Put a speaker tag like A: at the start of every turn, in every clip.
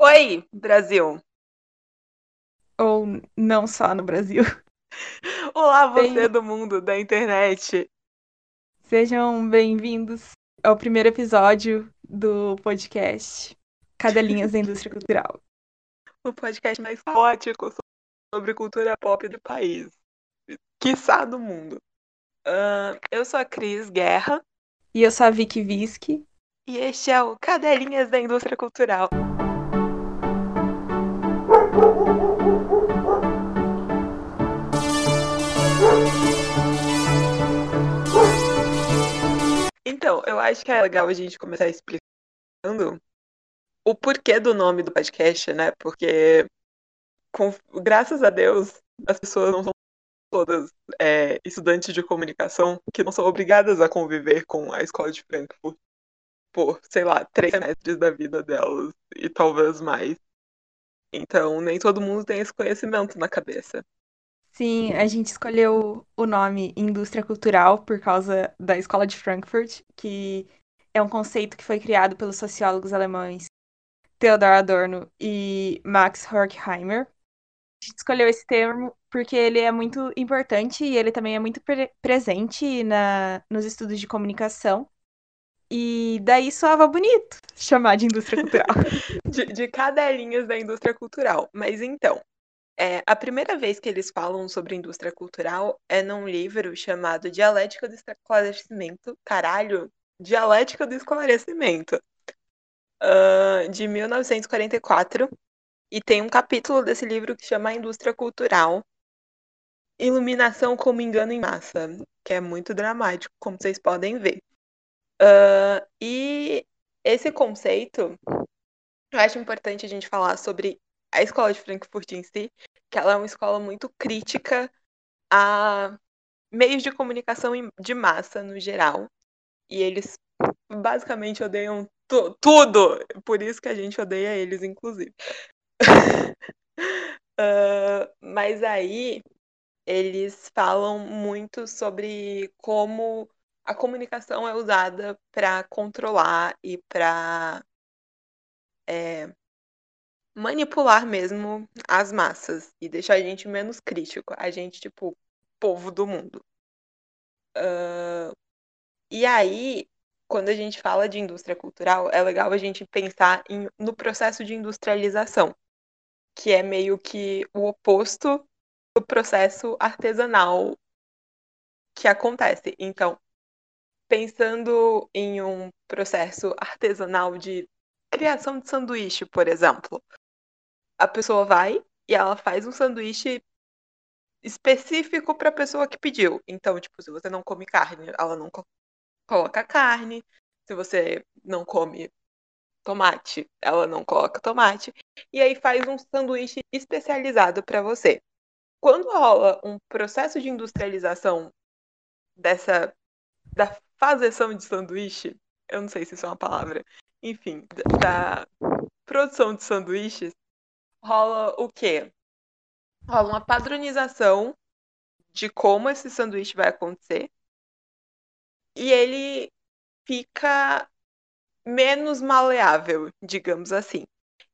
A: Oi, Brasil!
B: Ou não só no Brasil.
A: Olá, você
B: Bem-
A: do mundo da internet!
B: Sejam bem-vindos ao primeiro episódio do podcast Cadelinhas da Indústria Cultural.
A: O podcast mais caótico sobre cultura pop do país. Quiçá do mundo. Ahn, eu sou a Cris Guerra
B: E eu sou a Vicky Viski.
A: e este é o Cadelinhas da Indústria Cultural. Então, eu acho que é legal a gente começar explicando o porquê do nome do podcast, né? Porque, com- graças a Deus, as pessoas não são todas é, estudantes de comunicação que não são obrigadas a conviver com a escola de Frankfurt por, sei lá, três semestres da vida delas e talvez mais. Então, nem todo mundo tem esse conhecimento na cabeça.
B: Sim, a gente escolheu o nome Indústria Cultural por causa da Escola de Frankfurt, que é um conceito que foi criado pelos sociólogos alemães Theodor Adorno e Max Horkheimer. A gente escolheu esse termo porque ele é muito importante e ele também é muito pre- presente na, nos estudos de comunicação. E daí soava bonito chamar de indústria cultural.
A: de, de cadelinhas da indústria cultural. Mas então, é, a primeira vez que eles falam sobre indústria cultural é num livro chamado Dialética do Esclarecimento. Caralho, Dialética do Esclarecimento, ah, de 1944. E tem um capítulo desse livro que chama Indústria Cultural. Iluminação como engano em massa, que é muito dramático, como vocês podem ver. Ah, e esse conceito eu acho importante a gente falar sobre a escola de Frankfurt em si, que ela é uma escola muito crítica a meios de comunicação de massa no geral. E eles basicamente odeiam tu- tudo. Por isso que a gente odeia eles, inclusive. Ah, mas aí eles falam muito sobre como a comunicação é usada para controlar e para manipular mesmo as massas e deixar a gente menos crítico, a gente, tipo, povo do mundo. Ah, e aí, quando a gente fala de indústria cultural, é legal a gente pensar em- no processo de industrialização, que é meio que o oposto do processo artesanal que acontece. Então, pensando em um processo artesanal de criação de sanduíche, por exemplo, a pessoa vai e ela faz um sanduíche específico para a pessoa que pediu. Então, tipo, se você não come carne, ela não co- coloca carne. Se você não come tomate, ela não coloca tomate. E aí faz um sanduíche especializado para você. Quando rola um processo de industrialização dessa da fazeção de sanduíche, eu não sei se isso é uma palavra, enfim, da produção de sanduíches, rola o quê? Rola uma padronização de como esse sanduíche vai acontecer e ele fica menos maleável, digamos assim.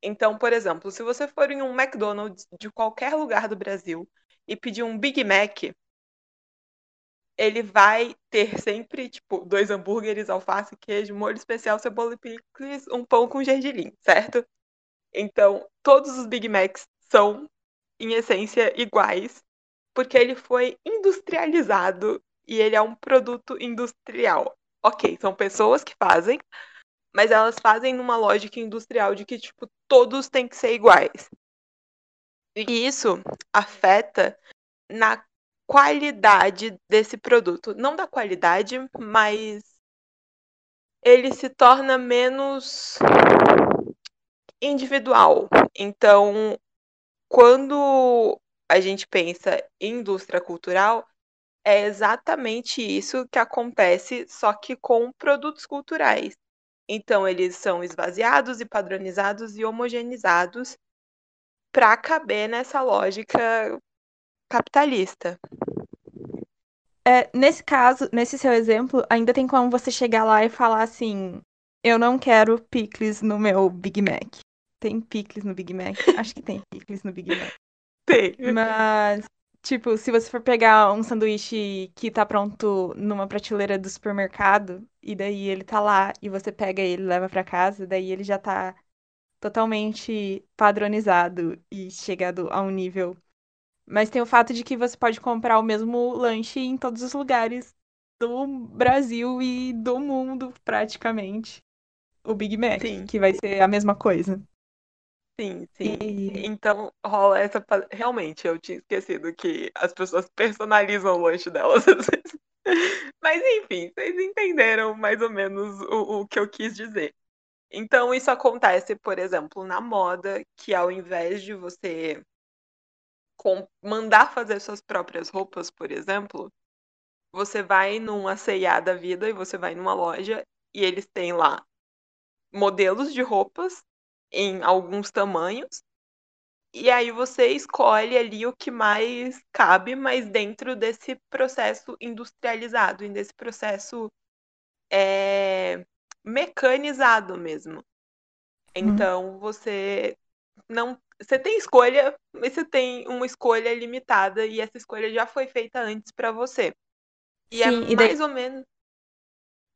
A: Então, por exemplo, se você for em um McDonald's de qualquer lugar do Brasil e pedir um Big Mac, ele vai ter sempre, tipo, dois hambúrgueres, alface, queijo, molho especial, cebola e picles, um pão com gergelim, certo? Então, todos os Big Macs são, em essência, iguais, porque ele foi industrializado e ele é um produto industrial. Ok, são pessoas que fazem, mas elas fazem numa lógica industrial de que, tipo, todos têm que ser iguais. E isso afeta na qualidade desse produto. Não da qualidade, mas ele se torna menos individual. Então, quando a gente pensa em indústria cultural, é exatamente isso que acontece, só que com produtos culturais. Então, eles são esvaziados e padronizados e homogeneizados para caber nessa lógica capitalista.
B: É, nesse caso, nesse seu exemplo, ainda tem como você chegar lá e falar assim: eu não quero picles no meu Big Mac. tem picles no Big Mac. Acho que tem picles no Big Mac.
A: Tem.
B: Mas, tipo, se você for pegar um sanduíche que tá pronto numa prateleira do supermercado, e daí ele tá lá, e você pega ele e leva pra casa, daí ele já tá totalmente padronizado e chegado a um nível. Mas tem o fato de que você pode comprar o mesmo lanche em todos os lugares do Brasil e do mundo, praticamente. O Big Mac,
A: Sim.
B: que vai ser a mesma coisa.
A: Sim, sim.
B: E-
A: Então rola essa. Realmente, eu tinha esquecido que as pessoas personalizam o lanche delas. Mas enfim, vocês entenderam mais ou menos o, o que eu quis dizer. Então, isso acontece, por exemplo, na moda, que ao invés de você com- mandar fazer suas próprias roupas, por exemplo, você vai numa C&A da vida e você vai numa loja e eles têm lá modelos de roupas em alguns tamanhos. E aí você escolhe ali o que mais cabe, mas dentro desse processo industrializado, e desse processo é, mecanizado mesmo. Então você não. Você tem escolha, mas você tem uma escolha limitada e essa escolha já foi feita antes para você. E é
B: Sim, e daí-
A: mais ou menos.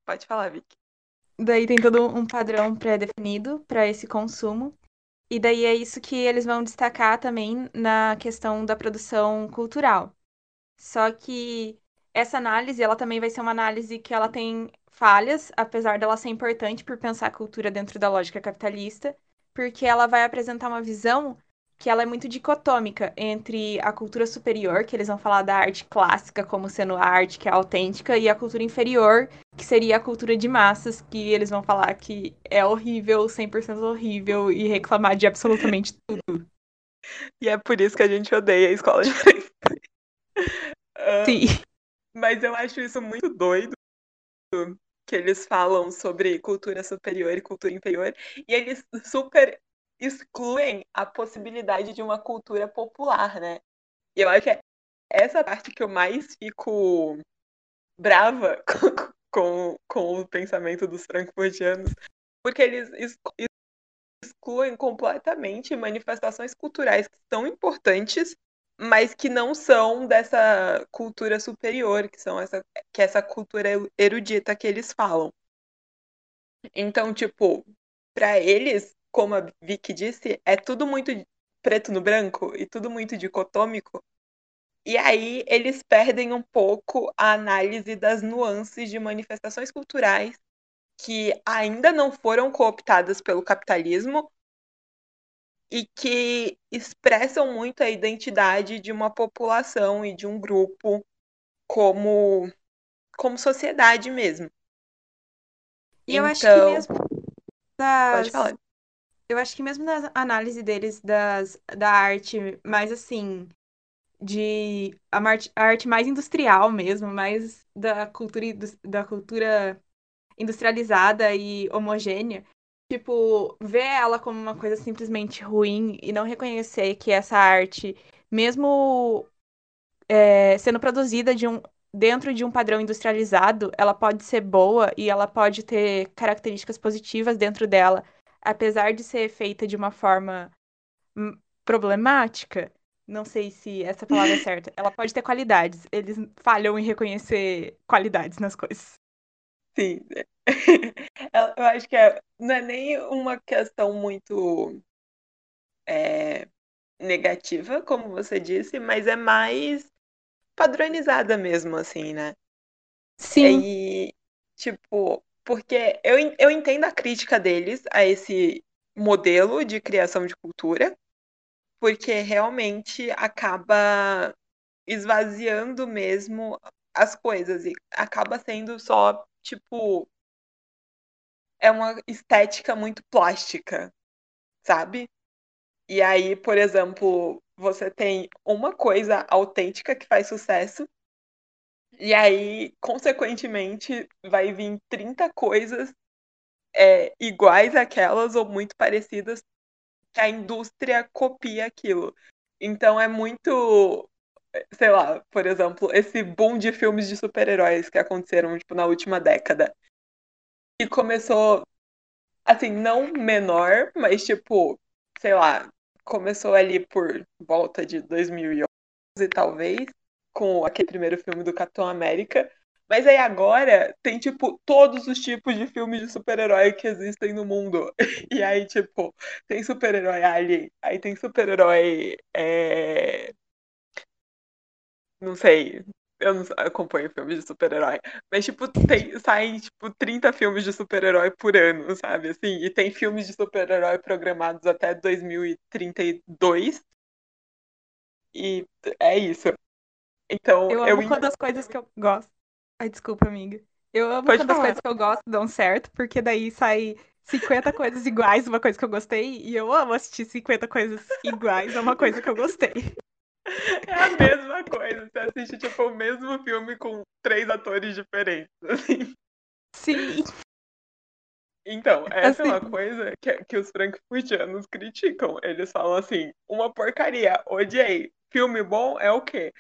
A: Pode falar, Vicky.
B: Daí tem todo um padrão pré-definido para esse consumo. E daí é isso que eles vão destacar também na questão da produção cultural. Só que essa análise, ela também vai ser uma análise que ela tem falhas, apesar dela ser importante por pensar a cultura dentro da lógica capitalista, porque ela vai apresentar uma visão que ela é muito dicotômica entre a cultura superior, que eles vão falar da arte clássica como sendo a arte que é autêntica, e a cultura inferior, que seria a cultura de massas, que eles vão falar que é horrível, 100% horrível, e reclamar de absolutamente tudo.
A: E é por isso que a gente odeia a escola de. Ah,
B: Sim.
A: Mas eu acho isso muito doido que eles falam sobre cultura superior e cultura inferior e eles super excluem a possibilidade de uma cultura popular, né? E eu acho que é essa parte que eu mais fico brava com, com, com o pensamento dos frankfurtianos, porque eles exclu- excluem completamente manifestações culturais que são importantes mas que não são dessa cultura superior, que são essa que é essa cultura erudita que eles falam. Então, tipo, para eles, como a Vicky disse, é tudo muito preto no branco e tudo muito dicotômico. E aí eles perdem um pouco a análise das nuances de manifestações culturais que ainda não foram cooptadas pelo capitalismo, e que expressam muito a identidade de uma população e de um grupo como como sociedade mesmo.
B: E eu acho que
A: Então-
B: mesmo das...
A: Pode falar.
B: Eu acho que mesmo na análise deles das, da arte mais assim, de a, arte, a arte mais industrial mesmo, mais da cultura, da cultura industrializada e homogênea, tipo, ver ela como uma coisa simplesmente ruim e não reconhecer que essa arte, mesmo é, sendo produzida de um, dentro de um padrão industrializado, ela pode ser boa e ela pode ter características positivas dentro dela, apesar de ser feita de uma forma hum, problemática. Não sei se essa palavra é certa. Ela pode ter qualidades. Eles falham em reconhecer qualidades nas coisas.
A: Sim. Eu acho que é, não é nem uma questão muito é, negativa, como você disse, mas é mais padronizada mesmo, assim, né?
B: Sim,
A: E, tipo, porque eu, eu entendo a crítica deles a esse modelo de criação de cultura, porque realmente acaba esvaziando mesmo as coisas e acaba sendo só, tipo, é uma estética muito plástica, sabe? E aí, por exemplo, você tem uma coisa autêntica que faz sucesso, e aí, consequentemente, vai vir 30 coisas é, iguais àquelas ou muito parecidas que a indústria copia aquilo. Então é muito, sei lá, por exemplo, esse boom de filmes de super-heróis que aconteceram tipo, na última década. E começou, assim, não menor, mas tipo, sei lá, começou ali por volta de 2011, talvez, com aquele primeiro filme do Capitão América. Mas aí agora tem, tipo, todos os tipos de filmes de super-herói que existem no mundo. E aí, tipo, tem super-herói alien, aí tem super-herói. É... Não sei. Eu não acompanho filmes de super-herói. Mas, tipo, tem, saem, tipo, 30 filmes de super-herói por ano, sabe? Assim, e tem filmes de super-herói programados até 2032. E é isso. Então,
B: eu amo eu... quando as coisas que eu gosto. Ai, desculpa, amiga. Eu amo Pode quando falar. as coisas que eu gosto dão certo, porque daí sai 50 coisas iguais, uma coisa que eu gostei, e eu amo assistir 50 coisas iguais a uma coisa que eu gostei.
A: É a mesma coisa. Você assiste, tipo, o mesmo filme com três atores diferentes. Assim.
B: Sim.
A: Então, essa assim. é uma assim. coisa que, que os frankfurtianos criticam. Eles falam assim, uma porcaria, odiei. Filme bom é o quê?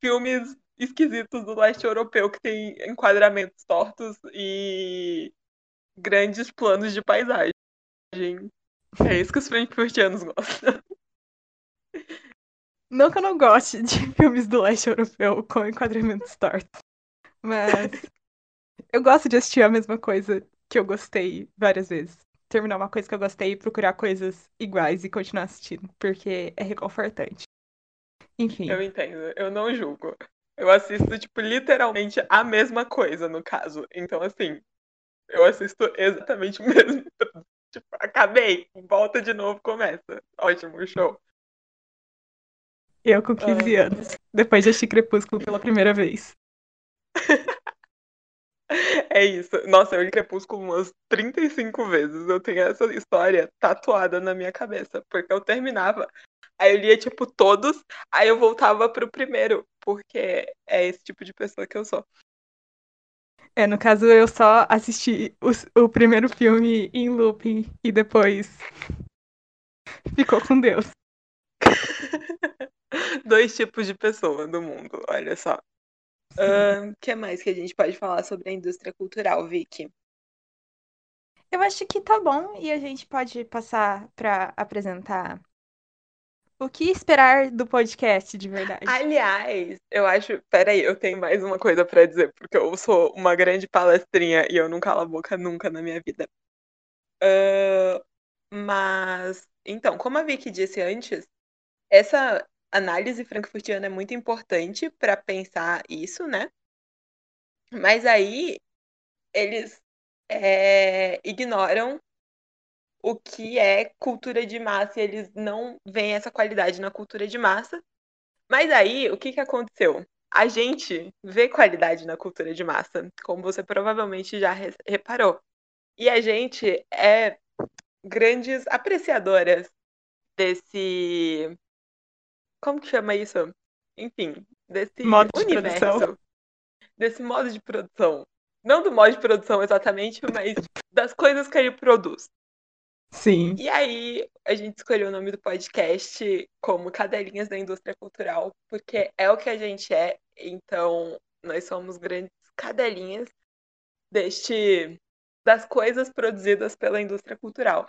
A: Filmes esquisitos do leste europeu que tem enquadramentos tortos e grandes planos de paisagem. É isso que os frankfurtianos gostam.
B: Não que eu não goste de filmes do leste europeu com enquadramentos tortos, mas eu gosto de assistir a mesma coisa que eu gostei várias vezes. Terminar uma coisa que eu gostei e procurar coisas iguais e continuar assistindo, porque é reconfortante. Enfim.
A: Eu entendo, eu não julgo. Eu assisto, tipo, literalmente a mesma coisa, no caso. Então, assim, eu assisto exatamente o mesmo. tipo, acabei, volta de novo, começa. Ótimo, show.
B: Eu com 15 ah. anos, depois de assistir Crepúsculo pela primeira vez.
A: É isso. Nossa, eu li Crepúsculo umas 35 vezes. Eu tenho essa história tatuada na minha cabeça. Porque eu terminava, aí eu lia, tipo, todos, aí eu voltava pro primeiro. Porque é esse tipo de pessoa que eu sou.
B: É, no caso, eu só assisti o, o primeiro filme em looping e depois ficou com Deus.
A: Dois tipos de pessoa no mundo, olha só. O uh, que mais que a gente pode falar sobre a indústria cultural, Vicky?
B: Eu acho que tá bom e a gente pode passar para apresentar o que esperar do podcast de verdade.
A: Aliás, eu acho. Peraí, eu tenho mais uma coisa para dizer, porque eu sou uma grande palestrinha e eu não calo a boca nunca na minha vida. Uh, mas, então, como a Vicky disse antes, essa análise frankfurtiana é muito importante para pensar isso, né? Mas aí eles é, ignoram o que é cultura de massa e eles não veem essa qualidade na cultura de massa. Mas aí, o que, que aconteceu? A gente vê qualidade na cultura de massa, como você provavelmente já reparou. E a gente é grandes apreciadoras desse como que chama isso? Enfim, desse
B: modo de universo. Produção.
A: Desse modo de produção. Não do modo de produção exatamente, mas das coisas que ele produz.
B: Sim.
A: E aí, a gente escolheu o nome do podcast como Cadelinhas da Indústria Cultural, porque é o que a gente é. Então, nós somos grandes cadelinhas deste das coisas produzidas pela indústria cultural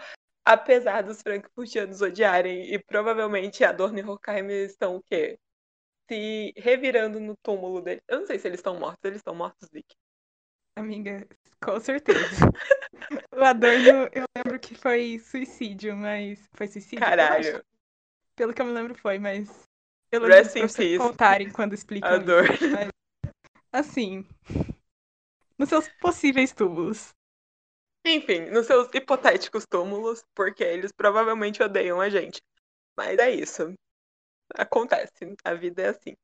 A: apesar dos frankfurtianos odiarem e provavelmente a Dorne e Horkheim estão o quê? Se revirando no túmulo deles. Eu não sei se eles estão mortos, eles estão mortos, Vic.
B: Amiga, com certeza. o Adorno, eu lembro que foi suicídio, mas. Foi suicídio?
A: Caralho.
B: Pelo que eu me lembro foi, mas. Eu lembro Rest pra vocês contarem quando explicam
A: Adorno.
B: isso. Mas, assim. Nos seus possíveis túmulos.
A: Enfim, nos seus hipotéticos túmulos, porque eles provavelmente odeiam a gente. Mas é isso. Acontece, a vida é assim.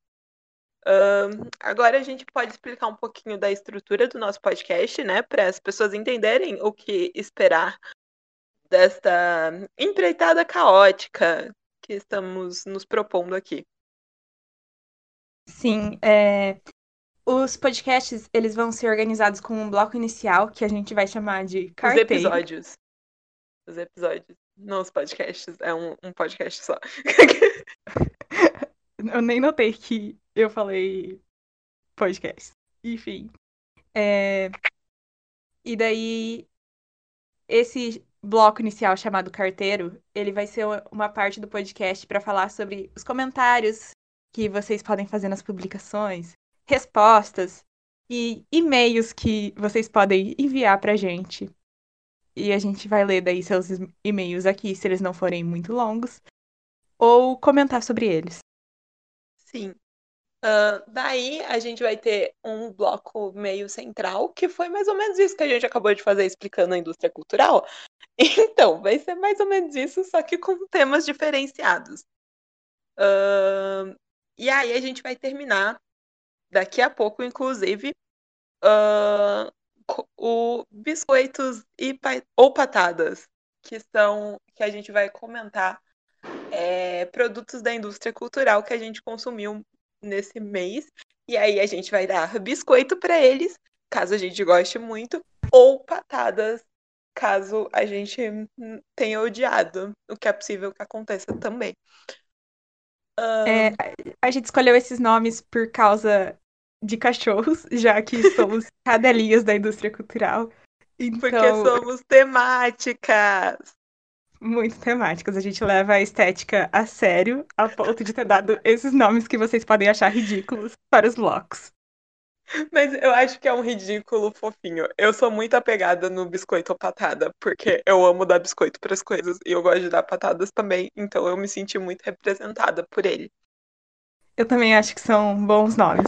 A: Agora a gente pode explicar um pouquinho da estrutura do nosso podcast, né? Para as pessoas entenderem o que esperar desta empreitada caótica que estamos nos propondo aqui.
B: Sim, é, os podcasts, eles vão ser organizados com um bloco inicial, que a gente vai chamar de carteiro.
A: Os episódios. Os episódios. Não os podcasts, é um, um podcast só.
B: eu nem notei que eu falei podcast. Enfim. É... E daí, esse bloco inicial chamado carteiro, ele vai ser uma parte do podcast para falar sobre os comentários que vocês podem fazer nas publicações, respostas e e-mails que vocês podem enviar pra gente. E a gente vai ler daí seus e-mails aqui, se eles não forem muito longos, ou comentar sobre eles.
A: Sim. Uh, daí a gente vai ter um bloco meio central, que foi mais ou menos isso que a gente acabou de fazer explicando a indústria cultural. Então, vai ser mais ou menos isso, só que com temas diferenciados. Uh, e aí a gente vai terminar daqui a pouco, inclusive, uh, o biscoitos e ou patadas, que são que a gente vai comentar é, produtos da indústria cultural que a gente consumiu nesse mês. E aí a gente vai dar biscoito para eles, caso a gente goste muito, ou patadas, caso a gente tenha odiado, o que é possível que aconteça também.
B: Um... É, a gente escolheu esses nomes por causa de cachorros, já que somos cadelinhas da indústria cultural.
A: Então... Porque somos temáticas
B: muito temáticas. A gente leva a estética a sério, a ponto de ter dado esses nomes que vocês podem achar ridículos para os blocos.
A: Mas eu acho que é um ridículo fofinho. Eu sou muito apegada no biscoito ou patada, porque eu amo dar biscoito para as coisas e eu gosto de dar patadas também, então eu me senti muito representada por ele.
B: Eu também acho que são bons nomes.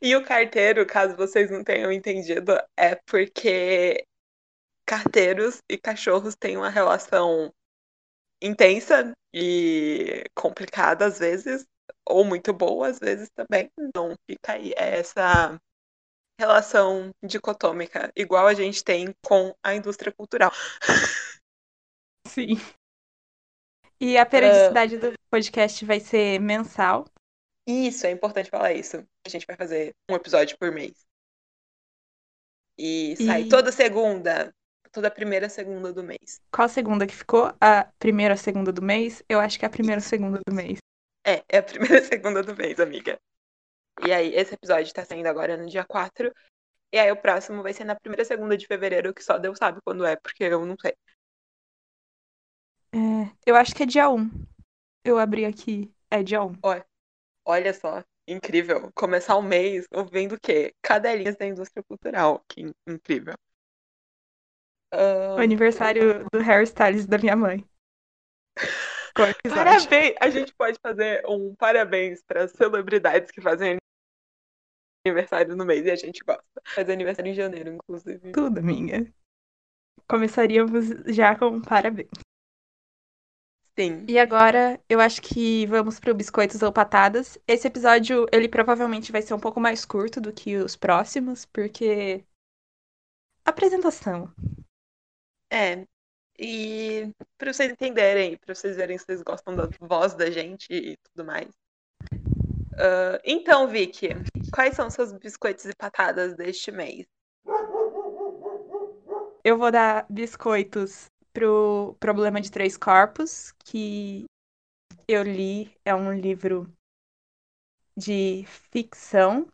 A: E o carteiro, caso vocês não tenham entendido, é porque carteiros e cachorros têm uma relação intensa e complicada às vezes, ou muito boa às vezes também. Não fica aí essa relação dicotômica, igual a gente tem com a indústria cultural.
B: Sim. E a periodicidade uh... do podcast vai ser mensal.
A: Isso, é importante falar isso. A gente vai fazer um episódio por mês. E sai e... toda segunda toda primeira segunda do mês.
B: Qual segunda que ficou? A primeira segunda do mês? Eu acho que é a primeira segunda do mês.
A: É, é a primeira segunda do mês, amiga. E aí, esse episódio tá saindo agora no dia 4. E aí, o próximo vai ser na primeira segunda de fevereiro, que só Deus sabe quando é, porque eu não sei.
B: É, eu acho que é dia 1. Eu abri aqui. É dia 1.
A: Olha, olha só, incrível. Começar o mês ouvindo o quê? Cadelinhas da indústria cultural. Que incrível.
B: O aniversário do Harry Styles da minha mãe.
A: Parabéns! A gente pode fazer um parabéns para celebridades que fazem aniversário no mês e a gente gosta. Faz aniversário em janeiro, inclusive.
B: Tudo, minha. Começaríamos já com um parabéns.
A: Sim.
B: E agora, eu acho que vamos pro Biscoitos ou Patadas. Esse episódio, ele provavelmente vai ser um pouco mais curto do que os próximos, porque... Apresentação.
A: É. E para vocês entenderem, para vocês verem se vocês gostam da voz da gente e tudo mais. Uh, então, Vicky, quais são seus biscoitos e patadas deste mês?
B: Eu vou dar biscoitos pro Problema de Três Corpos, que eu li, é um livro de ficção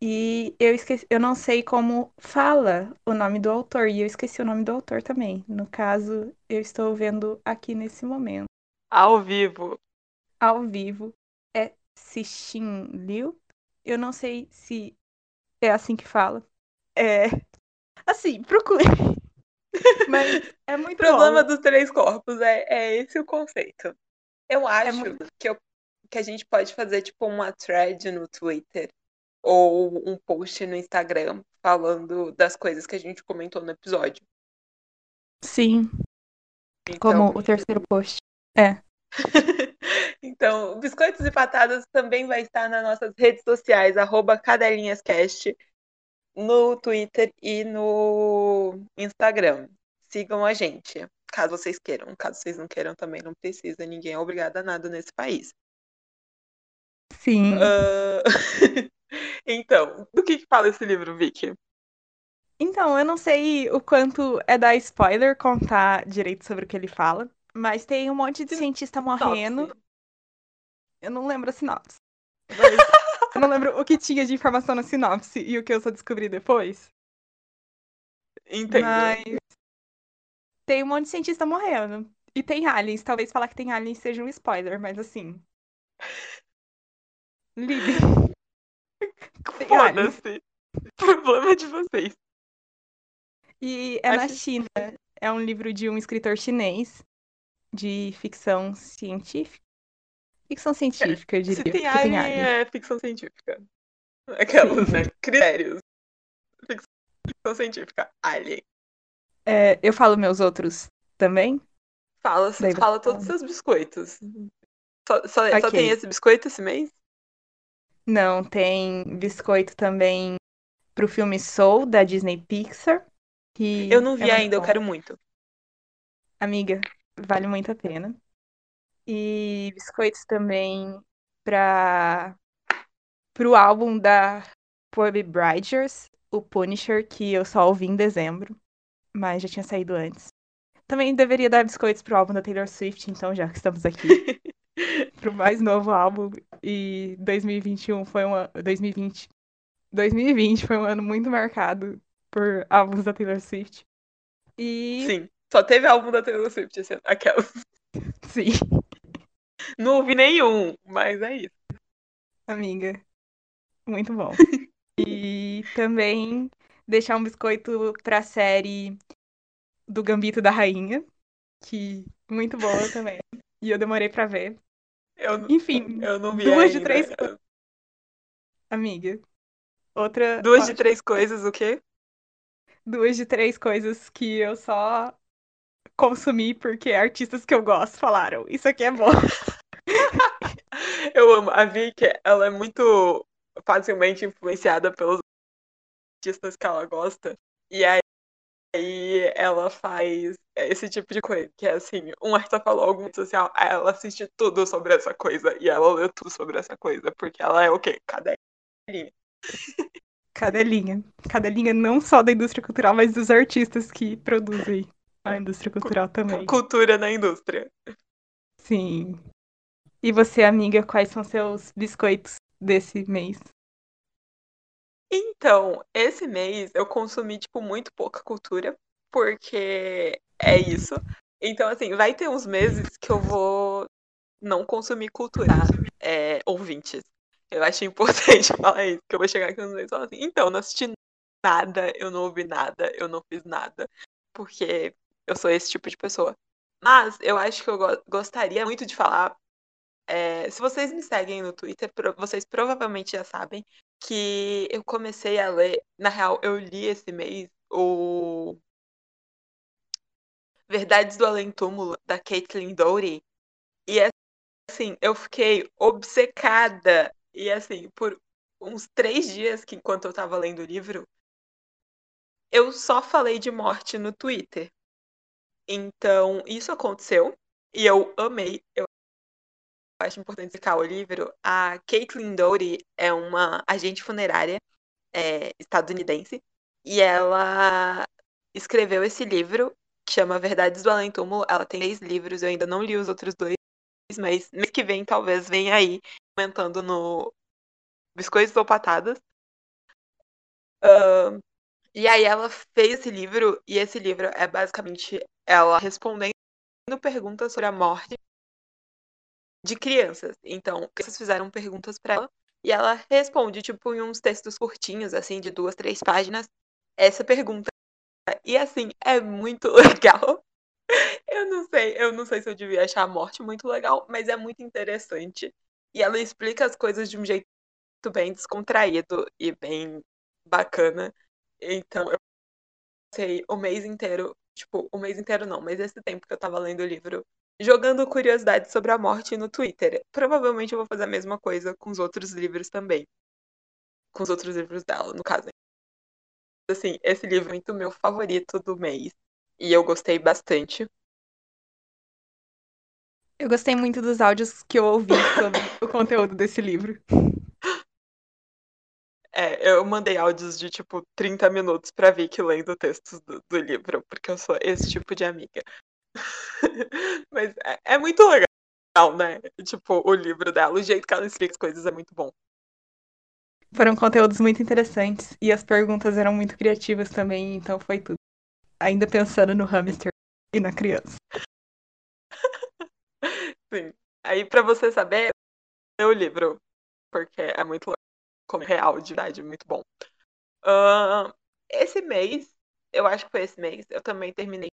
B: e eu esqueci, eu não sei como fala o nome do autor, e eu esqueci o nome do autor também. No caso, eu estou vendo aqui nesse momento.
A: Ao vivo.
B: Ao vivo. É Cixin Liu. Eu não sei se é assim que fala. É. Assim, procure. Mas é muito
A: O problema dos três corpos é, é esse o conceito. Eu é acho é muito... que, eu, que a gente pode fazer tipo uma thread no Twitter ou um post no Instagram falando das coisas que a gente comentou no episódio.
B: Sim. Então... Como o terceiro post. É.
A: então, Biscoitos e Patadas também vai estar nas nossas redes sociais, arroba cadelinhascast, no Twitter e no Instagram. Sigam a gente, caso vocês queiram. Caso vocês não queiram, também não precisa. Ninguém é obrigado a nada nesse país.
B: Sim.
A: Uh... então, do que, que fala esse livro, Vicky?
B: Então, eu não sei o quanto é da spoiler contar direito sobre o que ele fala, mas tem um monte de cientista morrendo. Eu não lembro a sinopse. eu não lembro o que tinha de informação na sinopse e o que eu só descobri depois.
A: Entendo.
B: Mas Tem um monte de cientista morrendo. E tem aliens. Talvez falar que tem aliens seja um spoiler, mas assim. Aliens.
A: Foda-se. Problema de vocês.
B: E é na
A: Acho-
B: China. É um livro de um escritor chinês de ficção científica. Ficção científica, eu
A: Se
B: diria. porque tem
A: alien, é ficção científica. Aquelas, né? Critérios. Ficção, ficção científica. Alien.
B: É, eu falo meus outros também?
A: Fala,
B: Daí você
A: fala todos os seus biscoitos. Só, só, só
B: Ok.
A: tem esse biscoito esse mês?
B: Não, tem biscoito também pro filme Soul, da Disney Pixar. Que
A: Eu não vi
B: é
A: ainda, eu
B: bom.
A: quero muito.
B: Amiga, vale muito a pena. E biscoitos também para pro álbum da Phoebe Bridgers, o Punisher, que eu só ouvi em dezembro, mas já tinha saído antes. Também deveria dar biscoitos pro álbum da Taylor Swift, então já que estamos aqui, pro mais novo álbum. E 2021 foi um ano, 2020, 2020 foi um ano muito marcado por álbuns da Taylor Swift. E
A: Sim. Só teve álbum da Taylor Swift esse ano. Aquela.
B: sim.
A: Não ouvi nenhum, mas é isso.
B: Amiga, muito bom. E também deixar um biscoito pra série do Gambito da Rainha, que muito boa também. E eu demorei pra ver.
A: Eu,
B: Enfim,
A: eu não vi
B: duas de
A: ainda.
B: três coisas. Amiga. Outra.
A: Duas de três coisas, o quê?
B: duas de três coisas que eu só consumi porque artistas que eu gosto falaram. Isso aqui é bom.
A: Eu amo. A Vicky, ela é muito facilmente influenciada pelos artistas que ela gosta. E aí, aí ela faz esse tipo de coisa. Que é assim, um artista falou alguma rede social, aí ela assiste tudo sobre essa coisa. E ela lê tudo sobre essa coisa. Porque ela é o quê? Cadelinha.
B: Cadelinha. Cadelinha não só da indústria cultural, mas dos artistas que produzem a indústria cultural também.
A: Cultura na indústria.
B: Sim. E você, amiga, quais são seus biscoitos desse mês?
A: Então, esse mês eu consumi, tipo, muito pouca cultura, porque é isso. Então, assim, vai ter uns meses que eu vou não consumir cultura, é, ouvintes. Eu acho importante falar isso, que eu vou chegar aqui nos meses e falar assim, então, não assisti nada, eu não ouvi nada, eu não fiz nada, porque eu sou esse tipo de pessoa. Mas eu acho que eu go- gostaria muito de falar. É, se vocês me seguem no Twitter, pro- vocês provavelmente já sabem que eu comecei a ler. Na real, eu li esse mês o Verdades do Além Túmulo, da Caitlin Doughty. E assim, eu fiquei obcecada. E assim, por uns três dias que enquanto eu tava lendo o livro, eu só falei de morte no Twitter. Então, isso aconteceu e eu amei. Eu acho importante explicar o livro. A Caitlin Doughty é uma agente funerária é, estadunidense e ela escreveu esse livro que chama Verdades do Além Túmulo. Ela tem três livros, eu ainda não li os outros dois, mas mês que vem talvez venha aí comentando no Biscoitos ou Patadas. Ahn, e aí ela fez esse livro, e esse livro é basicamente ela respondendo perguntas sobre a morte de crianças. Então, crianças fizeram perguntas pra ela e ela responde, tipo, em uns textos curtinhos, assim, de duas, três páginas, essa pergunta. E assim, é muito legal. Eu não sei, eu não sei se eu devia achar a morte muito legal, mas é muito interessante. E ela explica as coisas de um jeito bem descontraído e bem bacana. Então, eu passei o mês inteiro, tipo, o mês inteiro não, mas esse tempo que eu tava lendo o livro, jogando curiosidades sobre a morte no Twitter. Provavelmente eu vou fazer a mesma coisa com os outros livros também. Com os outros livros dela, no caso. Assim, esse livro é muito meu favorito do mês. E eu gostei bastante.
B: Eu gostei muito dos áudios que eu ouvi sobre o conteúdo desse livro.
A: É, eu mandei áudios de tipo 30 minutos pra Vicky lendo textos do, do livro, porque eu sou esse tipo de amiga. Mas é, é muito legal, né? Tipo, o livro dela, o jeito que ela explica as coisas é muito bom.
B: Foram conteúdos muito interessantes e as perguntas eram muito criativas também, então foi tudo. Ainda pensando no hamster e na criança.
A: Sim. Aí, pra você saber, o livro, porque é muito como real, de verdade, muito bom. Uh, esse mês, eu acho que foi esse mês, eu também terminei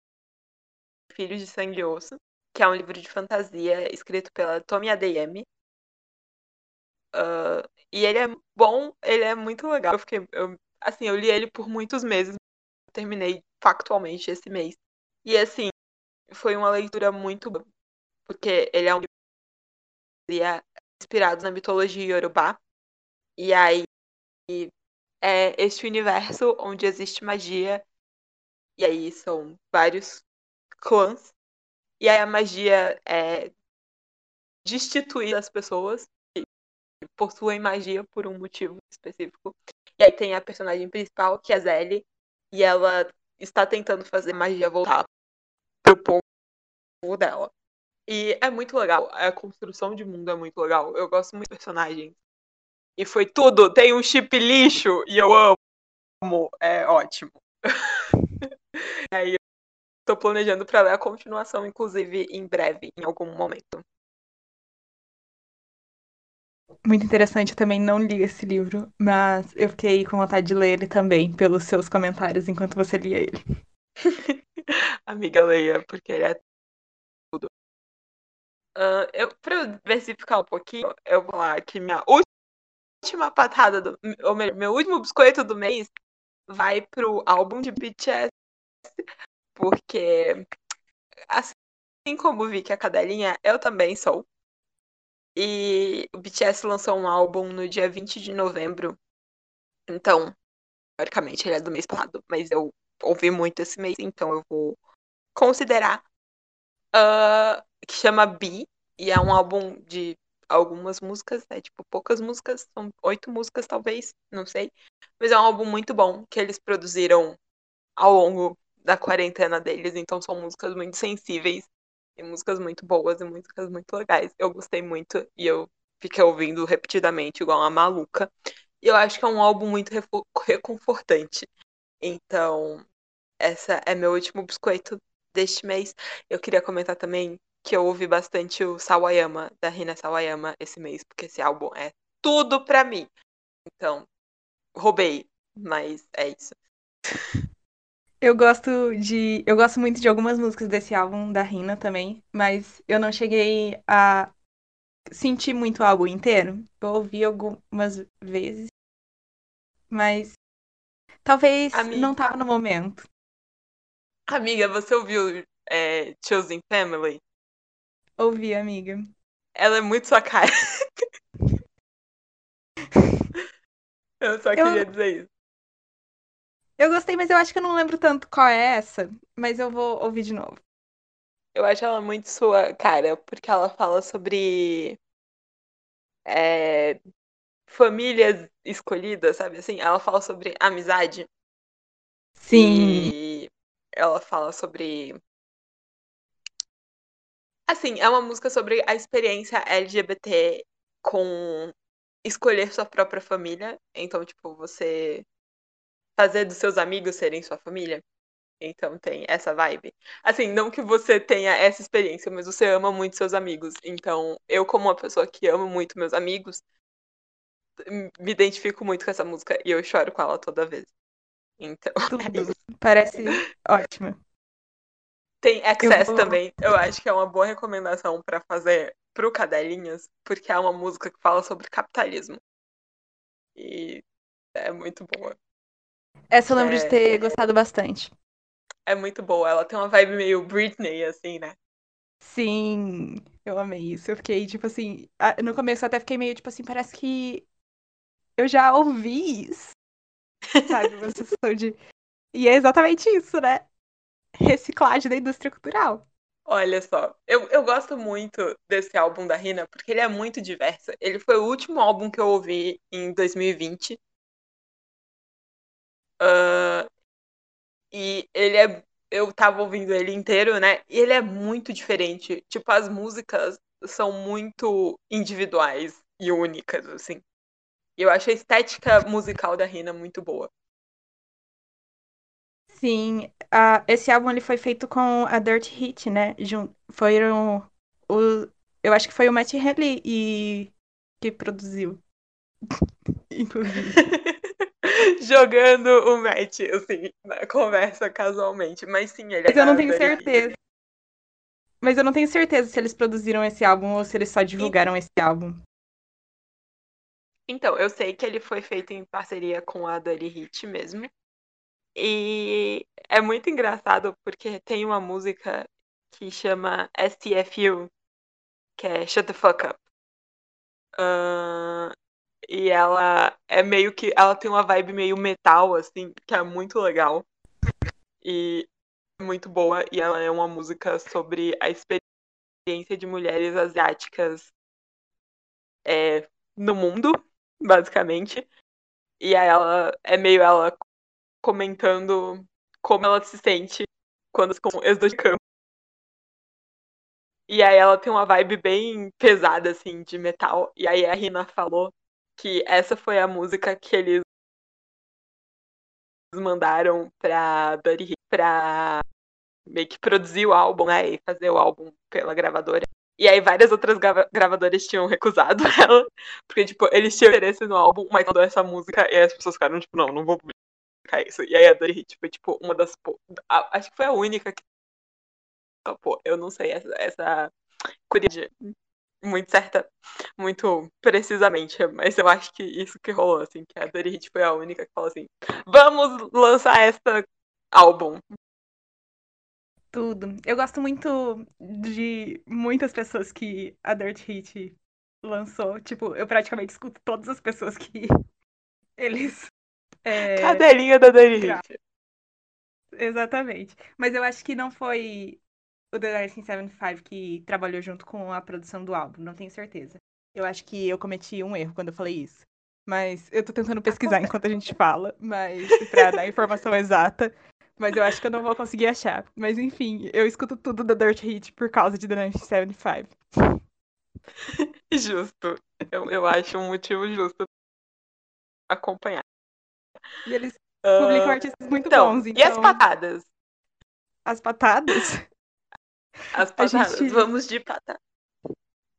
A: Filhos de Sangue e Osso, que é um livro de fantasia escrito pela Tomi Adeyemi. Uh, e ele é bom, ele é muito legal. Eu fiquei, eu, assim, eu li ele por muitos meses, terminei factualmente esse mês. E assim, foi uma leitura muito boa, porque ele é um livro inspirado na mitologia iorubá. E aí é este universo onde existe magia. E aí são vários clãs. E aí a magia é destituir as pessoas que possuem magia por um motivo específico. E aí tem a personagem principal, que é a Zelly, e ela está tentando fazer magia voltar pro povo dela. E é muito legal. A construção de mundo é muito legal. Eu gosto muito do personagem. E foi tudo. Tem um chip lixo e eu amo. É ótimo. aí Tô planejando para ler a continuação, inclusive, em breve, em algum momento.
B: Muito interessante, eu também não li esse livro, mas eu fiquei com vontade de ler ele também, pelos seus comentários enquanto você lia ele.
A: Amiga, leia, porque ele é tudo. Uh, eu, pra versificar um pouquinho, eu vou falar que minha última patada, do, ou melhor, meu último biscoito do mês vai pro álbum de BTS porque assim como vi que a cadelinha, eu também sou. E o BTS lançou um álbum no dia 20 de novembro. Então, teoricamente ele é do mês passado, mas eu ouvi muito esse mês, então eu vou considerar. Uh, que chama B, e é um álbum de algumas músicas, é tipo poucas músicas, são oito músicas talvez, não sei. Mas é um álbum muito bom que eles produziram ao longo da quarentena deles, então são músicas muito sensíveis e músicas muito boas e músicas muito legais. Eu gostei muito e eu fiquei ouvindo repetidamente, igual uma maluca. E eu acho que é um álbum muito reconfortante. Então, essa é meu último biscoito deste mês. Eu queria comentar também que eu ouvi bastante o Sawayama, da Rina Sawayama, esse mês, porque esse álbum é tudo pra mim. Então, roubei, mas é isso.
B: Eu gosto de. Eu gosto muito de algumas músicas desse álbum da Rina também, mas eu não cheguei a sentir muito o álbum inteiro. Eu ouvi algumas vezes, mas talvez Amiga. não tava no momento.
A: Amiga, você ouviu é, Chosen Family?
B: Ouvi, amiga.
A: Ela é muito sua cara. eu só queria eu... dizer isso.
B: Eu gostei, mas eu acho que eu não lembro tanto qual é essa. Mas eu vou ouvir de novo.
A: Eu acho ela muito sua cara, porque ela fala sobre é, famílias escolhidas, sabe assim? Ela fala sobre amizade.
B: Sim.
A: E ela fala sobre. Assim, é uma música sobre a experiência LGBT com escolher sua própria família. Então, tipo, você fazer dos seus amigos serem sua família. Então tem essa vibe. Assim, não que você tenha essa experiência, mas você ama muito seus amigos. Então, eu, como uma pessoa que ama muito meus amigos, me identifico muito com essa música e eu choro com ela toda vez. Então.
B: É Parece ótima.
A: Tem Excess eu vou... também. Eu acho que é uma boa recomendação para fazer pro Cadelinhas, porque é uma música que fala sobre capitalismo. E é muito boa.
B: Essa eu lembro é... de ter gostado bastante.
A: É muito boa. Ela tem uma vibe meio Britney, assim, né?
B: Sim, eu amei isso. Eu fiquei, tipo assim. No começo eu até fiquei meio, tipo assim, parece que eu já ouvi isso. Sabe? Uma sensação de. E é exatamente isso, né? Reciclagem da indústria cultural.
A: Olha só, eu, eu gosto muito desse álbum da Rina, porque ele é muito diverso. Ele foi o último álbum que eu ouvi em 2020. Uh, e ele é. Eu tava ouvindo ele inteiro, né? E ele é muito diferente. Tipo, as músicas são muito individuais e únicas, assim. Eu acho a estética musical da Rina muito boa.
B: Sim, a, esse álbum ele foi feito com a Dirt Hit, né? Jun, foram o, eu acho que foi o Matt Headley e que produziu, inclusive.
A: Jogando o Matt, assim, na conversa casualmente. Mas sim, ele
B: Mas eu não tenho certeza. Mas eu não tenho certeza se eles produziram esse álbum ou se eles só divulgaram esse álbum.
A: Então, eu sei que ele foi feito em parceria com a Dirty Hit mesmo. E é muito engraçado porque tem uma música que chama STFU, que é Shut the Fuck Up. Ahn, e ela é meio que. Ela tem uma vibe meio metal, assim, que é muito legal. E muito boa. E ela é uma música sobre a experiência de mulheres asiáticas é, no mundo, basicamente. E aí ela é meio ela comentando como ela se sente quando com êxodo de campo. E aí ela tem uma vibe bem pesada, assim, de metal. E aí a Rina falou que essa foi a música que eles mandaram pra Dirty Hit pra meio que produzir o álbum, né? E fazer o álbum pela gravadora. E aí várias outras grava- gravadoras tinham recusado ela. Porque, tipo, eles tinham interesse no álbum, mas mandou essa música e as pessoas ficaram, tipo, não, não vou publicar isso. E aí a Dirty Hit foi, tipo, uma das. acho que foi a única que. Pô, eu não sei, essa, essa curiosidade muito certa, muito precisamente, mas eu acho que isso que rolou, assim, que a Dirty Hit foi a única que falou assim, vamos lançar esta álbum.
B: Tudo. Eu gosto muito de muitas pessoas que a Dirt Hit lançou. Tipo, eu praticamente escuto todas as pessoas que eles. é,
A: Cadelinha da Dirty Hit.
B: Exatamente. Mas eu acho que não foi o The 1975 que trabalhou junto com a produção do álbum, não tenho certeza. Eu acho que eu cometi um erro quando eu falei isso. Mas eu tô tentando pesquisar enquanto a gente fala, mas pra dar a informação exata. Mas eu acho que eu não vou conseguir achar. Mas enfim, eu escuto tudo da Dirt Hit por causa de The 1975.
A: Justo. Eu, eu acho um motivo justo acompanhar.
B: E eles
A: Ah,
B: publicam artistas muito
A: então,
B: bons,
A: e as
B: então
A: patadas?
B: as patadas.
A: As patadas,
B: gente-
A: vamos de patada.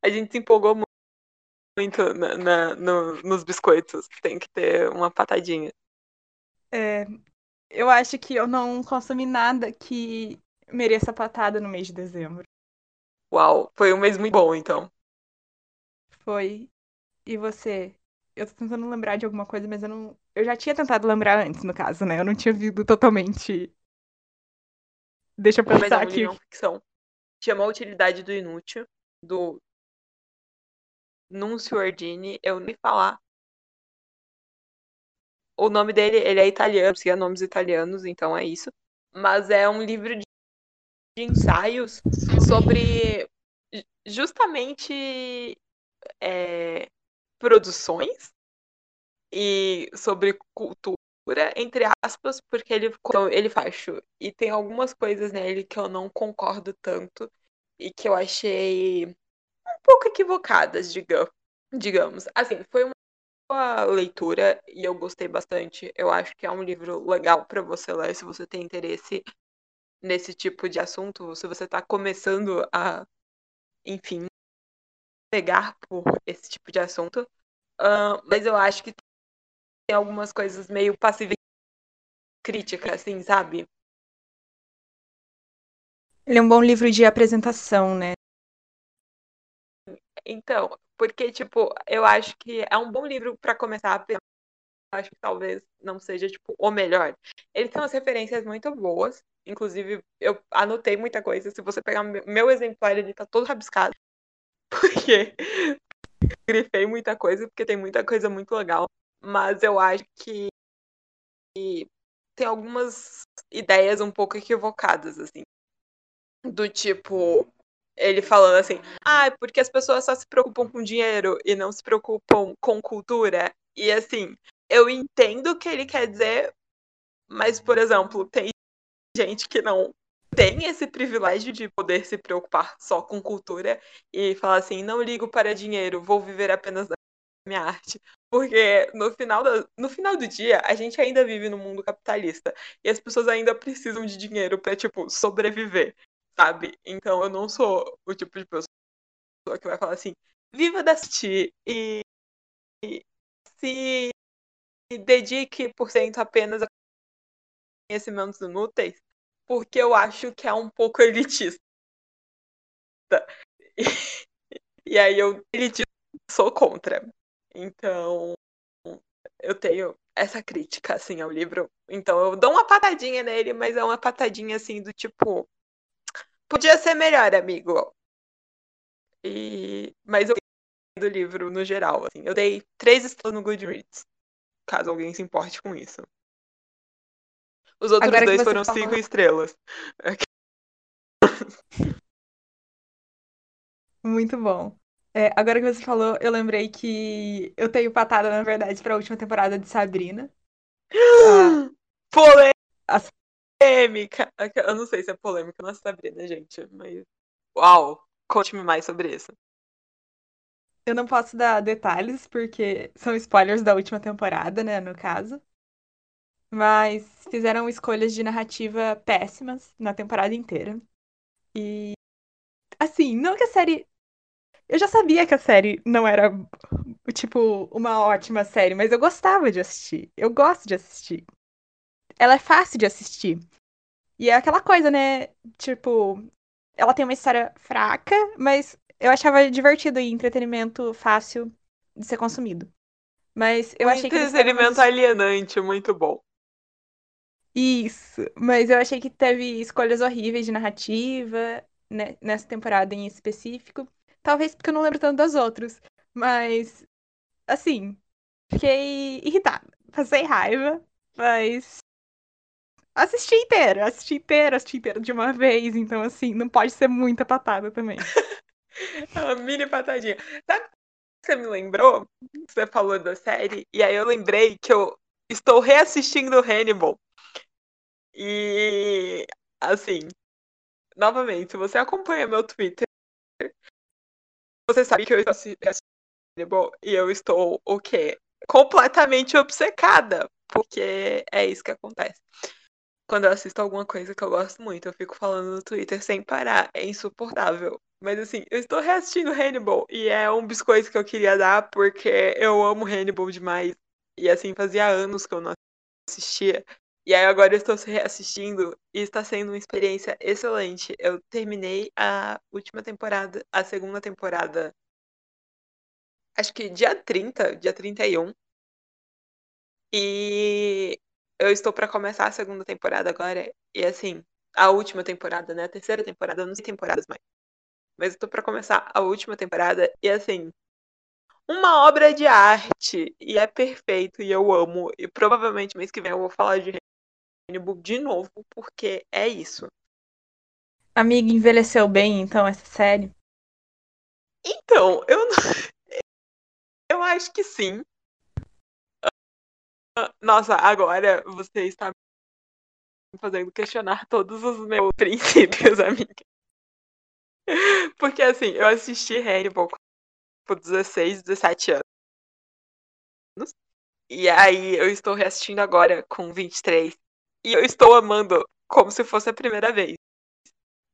A: A gente se empolgou mu- muito na, na- no- nos biscoitos. Tem que ter uma patadinha.
B: É, eu acho que eu não consumi nada que mereça patada no mês de dezembro.
A: Uau, foi um mês muito bom, então.
B: Foi. E você? Eu tô tentando lembrar de alguma coisa, mas eu não. Eu já tinha tentado lembrar antes, no caso, né? Eu não tinha visto totalmente. Deixa eu
A: Mas é
B: pensar aqui.
A: ficção. Chama A Utilidade do Inútil, do Nuncio Ordini. Eu nem falar. O nome dele, ele é italiano, se nomes italianos, então é isso. Mas é um livro de ensaios sobre ju- justamente é, produções e sobre cultura, entre aspas, porque ele, então, ele faz. E tem algumas coisas nele que eu não concordo tanto e que eu achei um pouco equivocadas, diga- digamos. Assim, foi uma boa leitura e eu gostei bastante. Eu acho que é um livro legal para você ler se você tem interesse nesse tipo de assunto, se você está começando a, enfim, pegar por esse tipo de assunto. Ah, mas eu acho que tem algumas coisas meio passivas crítica, assim, sabe?
B: Ele é um bom livro de apresentação, né?
A: Então, porque, tipo, eu acho que é um bom livro para começar a pensar. Acho que talvez não seja, tipo, o melhor. Ele tem umas referências muito boas. Inclusive, eu anotei muita coisa. Se você pegar meu, meu exemplar, ele tá todo rabiscado. Porque grifei muita coisa, porque tem muita coisa muito legal. Mas eu acho que tem algumas ideias um pouco equivocadas, assim. Do tipo, ele falando assim, ah, porque as pessoas só se preocupam com dinheiro e não se preocupam com cultura. E assim, eu entendo o que ele quer dizer, mas, por exemplo, tem gente que não tem esse privilégio de poder se preocupar só com cultura e falar assim, não ligo para dinheiro, vou viver apenas da minha arte. Porque no final, da, no final do dia, a gente ainda vive no mundo capitalista. E as pessoas ainda precisam de dinheiro pra, tipo, sobreviver, sabe? Então eu não sou o tipo de pessoa que vai falar assim, viva da arte e, e se dedique por cento apenas a conhecimentos inúteis, porque eu acho que é um pouco elitista. E, e aí eu elitista sou contra. Então, eu tenho essa crítica, assim, ao livro. Então, eu dou uma patadinha nele, mas é uma patadinha, assim, do tipo... Podia ser melhor, amigo. E... Mas eu do livro no geral, assim. Eu dei três estrelas no Goodreads. Caso alguém se importe com isso. Os outros
B: Agora
A: dois foram
B: falou-
A: cinco estrelas.
B: Muito bom. É, agora que você falou, eu lembrei que eu tenho patada, na verdade, pra última temporada de Sabrina. Ah, as-
A: Polêmica! Eu não sei se é polêmica, não Sabrina, gente, mas. Uau! Conte-me mais sobre isso.
B: Eu não posso dar detalhes, porque são spoilers da última temporada, né, no caso. Mas fizeram escolhas de narrativa péssimas na temporada inteira. E. Assim, não que a série. Eu já sabia que a série não era, tipo, uma ótima série, mas eu gostava de assistir. Eu gosto de assistir. Ela é fácil de assistir. E é aquela coisa, né? Tipo, ela tem uma história fraca, mas eu achava divertido e entretenimento fácil de ser consumido. Mas eu
A: um
B: achei que
A: entretenimento alienante, muito bom.
B: Isso, mas eu achei que teve escolhas horríveis de narrativa, né, nessa temporada em específico. Talvez porque eu não lembro tanto das outras. Mas, assim, fiquei irritada. Passei raiva, mas. Assisti inteira, assisti inteira, assisti inteira de uma vez. Então, assim, não pode ser muita patada também.
A: A mini patadinha. Sabe você me lembrou? Você falou da série, e aí eu lembrei que eu estou reassistindo Hannibal. E, assim, novamente, se você acompanha meu Twitter, você sabe que eu estou Hannibal e eu estou, o quê? Completamente obcecada, porque é isso que acontece. Quando eu assisto alguma coisa que eu gosto muito, eu fico falando no Twitter sem parar. É insuportável. Mas assim, eu estou reassistindo Hannibal e é um biscoito que eu queria dar porque eu amo Hannibal demais. E assim, fazia anos que eu não assistia. E aí agora eu estou reassistindo e está sendo uma experiência excelente. Eu terminei a última temporada, a segunda temporada, acho que dia 30, dia 31. E eu estou para começar a segunda temporada agora. E assim, a última temporada, né? A terceira temporada, não sei temporadas mais. Mas eu tô para começar a última temporada e assim, uma obra de arte e é perfeito e eu amo. E provavelmente mês que vem eu vou falar de Hannibal de novo, porque é isso.
B: Amiga, envelheceu bem, então, essa série?
A: Então, eu não... eu acho que sim. Nossa, agora você está me fazendo questionar todos os meus princípios, amiga. Porque assim, eu assisti Hannibal com 16, 17 anos. E aí eu estou reassistindo agora com 23. E eu estou amando como se fosse a primeira vez.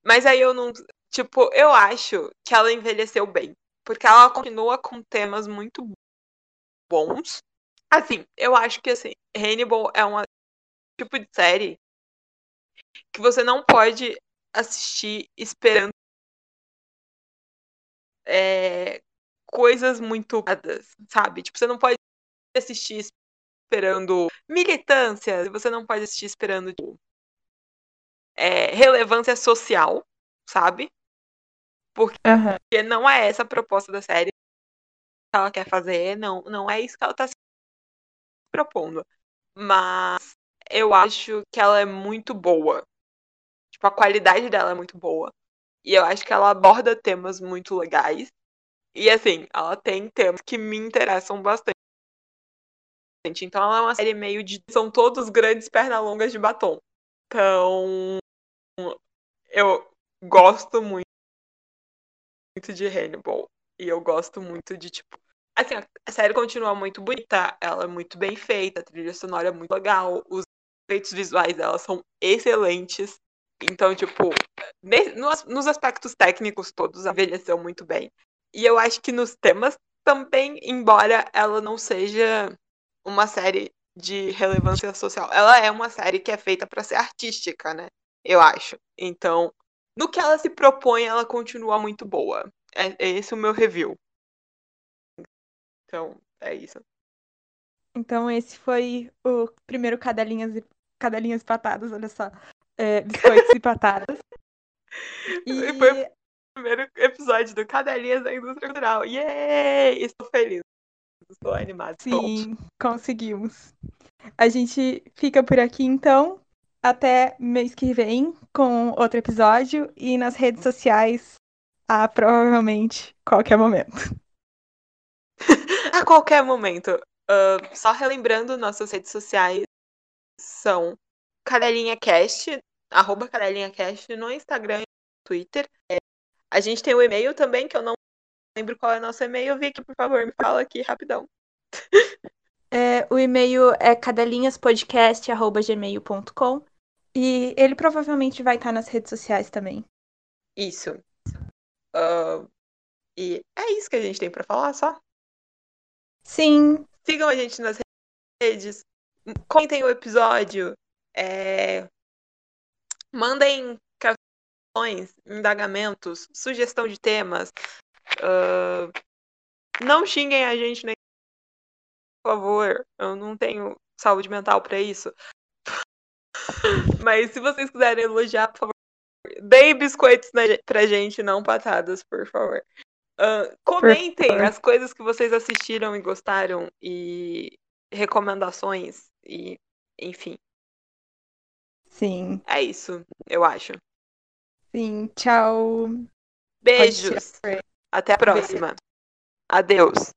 A: Mas aí eu não. Tipo, eu acho que ela envelheceu bem. Porque ela continua com temas muito bons. Assim, eu acho que assim, Hannibal é um tipo de série que você não pode assistir esperando é, coisas muito sabe? Tipo, você não pode assistir esperando militância, você não pode assistir esperando tipo, é, relevância social, sabe? Porque
B: uhum.
A: não é essa a proposta da série que ela quer fazer, não, não é isso que ela tá se propondo. Mas eu acho que ela é muito boa. Tipo, a qualidade dela é muito boa. E eu acho que ela aborda temas muito legais. E assim, ela tem temas que me interessam bastante. Então ela é uma série meio de. São todos grandes pernalongas de batom. Então. Eu gosto muito de Hannibal. E eu gosto muito de, tipo, Assim, a série continua muito bonita, ela é muito bem feita, a trilha sonora é muito legal, os efeitos visuais dela são excelentes. Então, tipo, nos aspectos técnicos todos, envelheceu muito bem. E eu acho que nos temas também, embora ela não seja uma série de relevância social, ela é uma série que é feita para ser artística, né? Eu acho. Então, no que ela se propõe, ela continua muito boa. É, é esse o meu review. Então, é isso.
B: Então, esse foi o primeiro Cadelinhas e, Cadelinhas Patadas, olha só. É, biscoitos e patadas.
A: E... Foi o primeiro episódio do Cadelinhas da Indústria Cultural. Yay! Estou feliz. Estou animado.
B: Sim, conseguimos. A gente fica por aqui, então. Até mês que vem com outro episódio e nas redes sociais a provavelmente qualquer momento.
A: a qualquer momento. Uh, só relembrando, nossas redes sociais são Cadelinha Cast, arroba Cadelinha Cast no Instagram e no Twitter. É, a gente tem o e-mail também, que eu não lembro qual é o nosso e-mail. Vicky, por favor, me fala aqui rapidão.
B: É, o e-mail é cadelinhaspodcast.gmail.com e ele provavelmente vai estar nas redes sociais também.
A: Isso. Uh, e é isso que a gente tem para falar, só?
B: Sim.
A: Sigam a gente nas redes. Comentem o episódio. É... Mandem questões, indagamentos, sugestão de temas. Uh... Não xinguem a gente, nem por favor. Eu não tenho saúde mental para isso. Mas se vocês quiserem elogiar, por favor, deem biscoitos pra gente, não patadas, por favor. Uh, comentem as coisas que vocês assistiram e gostaram e recomendações e enfim.
B: Sim.
A: É isso, eu acho.
B: Sim, tchau.
A: Beijos. Até a próxima. Adeus.